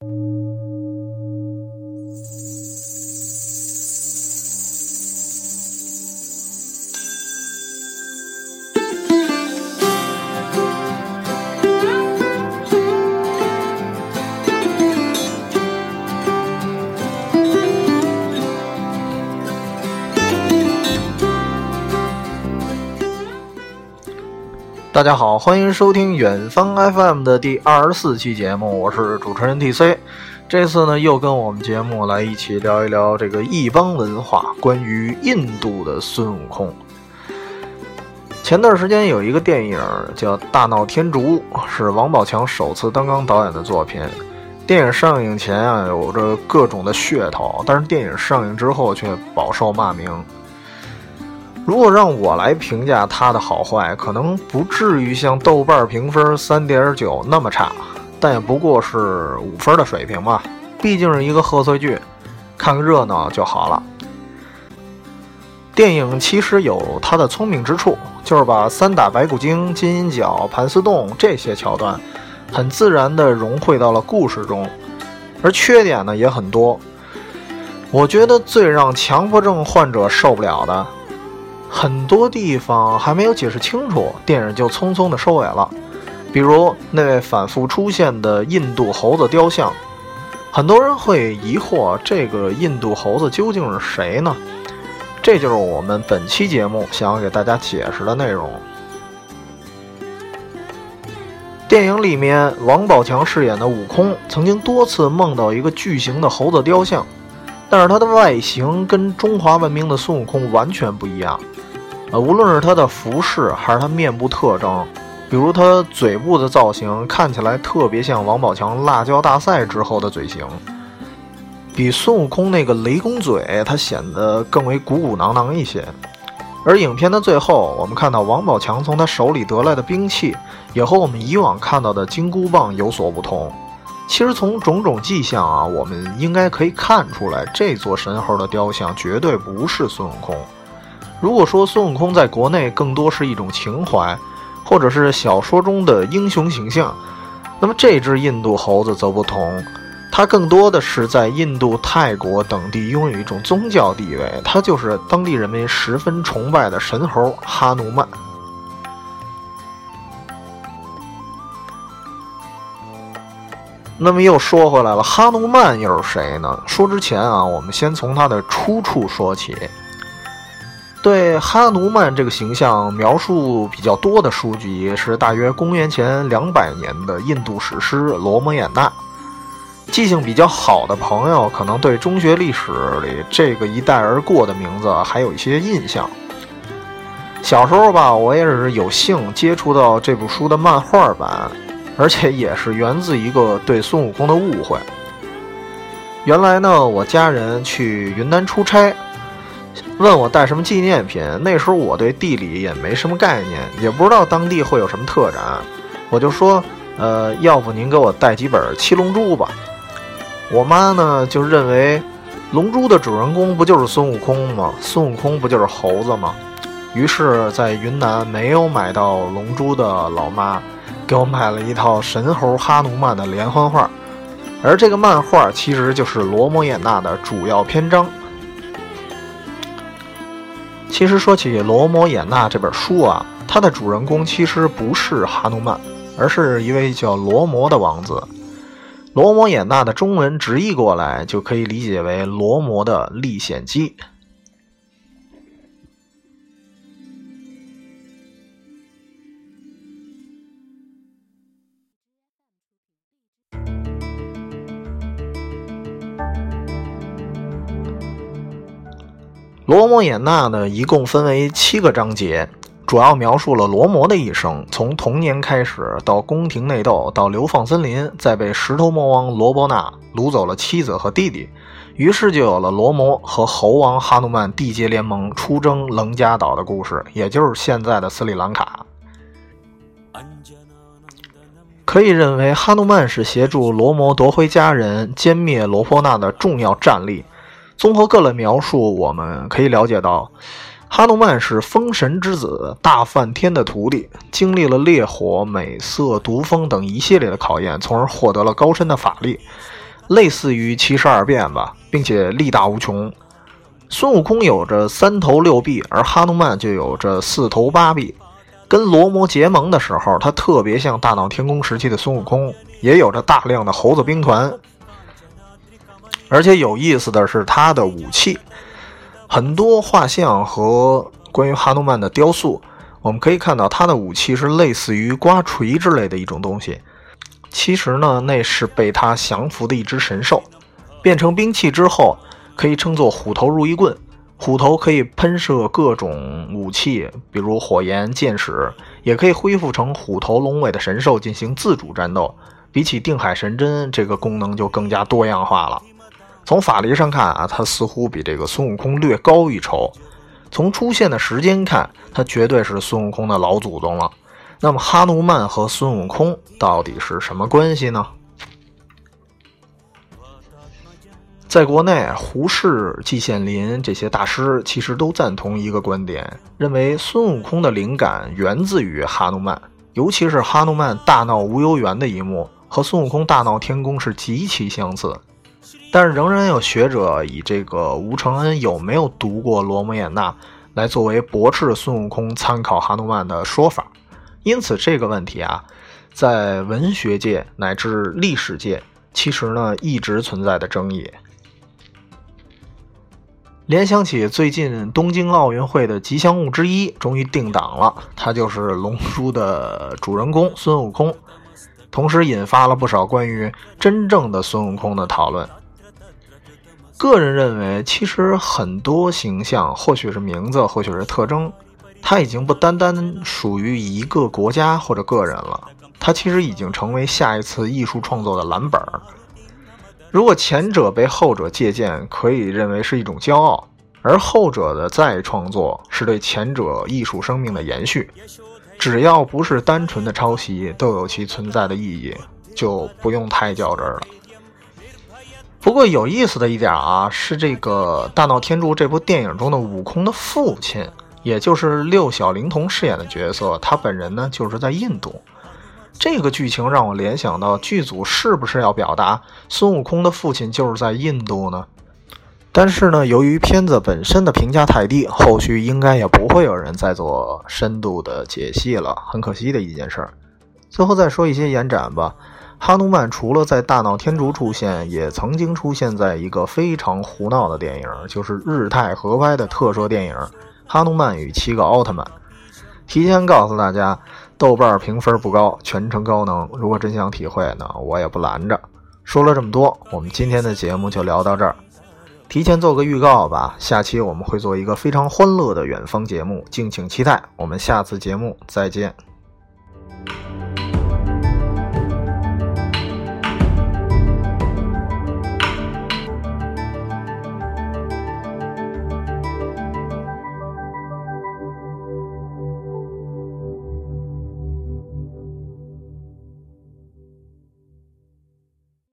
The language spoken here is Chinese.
thank you 大家好，欢迎收听远方 FM 的第二十四期节目，我是主持人 TC。这次呢，又跟我们节目来一起聊一聊这个异邦文化，关于印度的孙悟空。前段时间有一个电影叫《大闹天竺》，是王宝强首次担纲导演的作品。电影上映前啊，有着各种的噱头，但是电影上映之后却饱受骂名。如果让我来评价它的好坏，可能不至于像豆瓣评分三点九那么差，但也不过是五分的水平吧。毕竟是一个贺岁剧，看个热闹就好了。电影其实有它的聪明之处，就是把三打白骨精、金银角、盘丝洞这些桥段，很自然地融汇到了故事中。而缺点呢也很多，我觉得最让强迫症患者受不了的。很多地方还没有解释清楚，电影就匆匆的收尾了。比如那位反复出现的印度猴子雕像，很多人会疑惑，这个印度猴子究竟是谁呢？这就是我们本期节目想要给大家解释的内容。电影里面，王宝强饰演的悟空曾经多次梦到一个巨型的猴子雕像，但是它的外形跟中华文明的孙悟空完全不一样。呃，无论是他的服饰还是他面部特征，比如他嘴部的造型，看起来特别像王宝强辣椒大赛之后的嘴型，比孙悟空那个雷公嘴，他显得更为鼓鼓囊囊一些。而影片的最后，我们看到王宝强从他手里得来的兵器，也和我们以往看到的金箍棒有所不同。其实从种种迹象啊，我们应该可以看出来，这座神猴的雕像绝对不是孙悟空。如果说孙悟空在国内更多是一种情怀，或者是小说中的英雄形象，那么这只印度猴子则不同，它更多的是在印度、泰国等地拥有一种宗教地位，它就是当地人民十分崇拜的神猴哈努曼。那么又说回来了，哈努曼又是谁呢？说之前啊，我们先从他的出处说起。对哈努曼这个形象描述比较多的书籍是大约公元前两百年的印度史诗《罗摩衍那》。记性比较好的朋友可能对中学历史里这个一带而过的名字还有一些印象。小时候吧，我也是有幸接触到这部书的漫画版，而且也是源自一个对孙悟空的误会。原来呢，我家人去云南出差。问我带什么纪念品？那时候我对地理也没什么概念，也不知道当地会有什么特展。我就说，呃，要不您给我带几本《七龙珠》吧。我妈呢就认为，《龙珠》的主人公不就是孙悟空吗？孙悟空不就是猴子吗？于是，在云南没有买到《龙珠》的老妈，给我买了一套神猴哈努曼的连环画，而这个漫画其实就是《罗摩衍那》的主要篇章。其实说起《罗摩衍那》这本书啊，它的主人公其实不是哈努曼，而是一位叫罗摩的王子。《罗摩衍那》的中文直译过来就可以理解为罗摩的历险记。罗摩衍那呢，一共分为七个章节，主要描述了罗摩的一生，从童年开始到宫廷内斗，到流放森林，再被石头魔王罗伯纳掳走了妻子和弟弟，于是就有了罗摩和猴王哈努曼缔结联盟出征楞加岛的故事，也就是现在的斯里兰卡。可以认为，哈努曼是协助罗摩夺回家人、歼灭罗波那的重要战力。综合各类描述，我们可以了解到，哈努曼是风神之子大梵天的徒弟，经历了烈火、美色、毒风等一系列的考验，从而获得了高深的法力。类似于七十二变吧，并且力大无穷。孙悟空有着三头六臂，而哈努曼就有着四头八臂。跟罗摩结盟的时候，他特别像大闹天宫时期的孙悟空，也有着大量的猴子兵团。而且有意思的是，他的武器很多画像和关于哈努曼的雕塑，我们可以看到他的武器是类似于刮锤之类的一种东西。其实呢，那是被他降服的一只神兽，变成兵器之后。可以称作虎头如意棍，虎头可以喷射各种武器，比如火焰、箭矢，也可以恢复成虎头龙尾的神兽进行自主战斗。比起定海神针，这个功能就更加多样化了。从法力上看啊，他似乎比这个孙悟空略高一筹。从出现的时间看，他绝对是孙悟空的老祖宗了。那么哈努曼和孙悟空到底是什么关系呢？在国内，胡适、季羡林这些大师其实都赞同一个观点，认为孙悟空的灵感源自于哈努曼，尤其是哈努曼大闹无忧园的一幕和孙悟空大闹天宫是极其相似。但是，仍然有学者以这个吴承恩有没有读过《罗摩衍那》来作为驳斥孙悟空参考哈努曼的说法。因此，这个问题啊，在文学界乃至历史界，其实呢一直存在的争议。联想起最近东京奥运会的吉祥物之一终于定档了，它就是《龙珠》的主人公孙悟空，同时引发了不少关于真正的孙悟空的讨论。个人认为，其实很多形象，或许是名字，或许是特征，它已经不单单属于一个国家或者个人了，它其实已经成为下一次艺术创作的蓝本儿。如果前者被后者借鉴，可以认为是一种骄傲；而后者的再创作是对前者艺术生命的延续。只要不是单纯的抄袭，都有其存在的意义，就不用太较真了。不过有意思的一点啊，是这个《大闹天竺》这部电影中的悟空的父亲，也就是六小龄童饰演的角色，他本人呢就是在印度。这个剧情让我联想到，剧组是不是要表达孙悟空的父亲就是在印度呢？但是呢，由于片子本身的评价太低，后续应该也不会有人再做深度的解析了，很可惜的一件事儿。最后再说一些延展吧。哈努曼除了在《大闹天竺》出现，也曾经出现在一个非常胡闹的电影，就是日泰合拍的特摄电影《哈努曼与七个奥特曼》。提前告诉大家。豆瓣评分不高，全程高能。如果真想体会呢，我也不拦着。说了这么多，我们今天的节目就聊到这儿。提前做个预告吧，下期我们会做一个非常欢乐的远方节目，敬请期待。我们下次节目再见。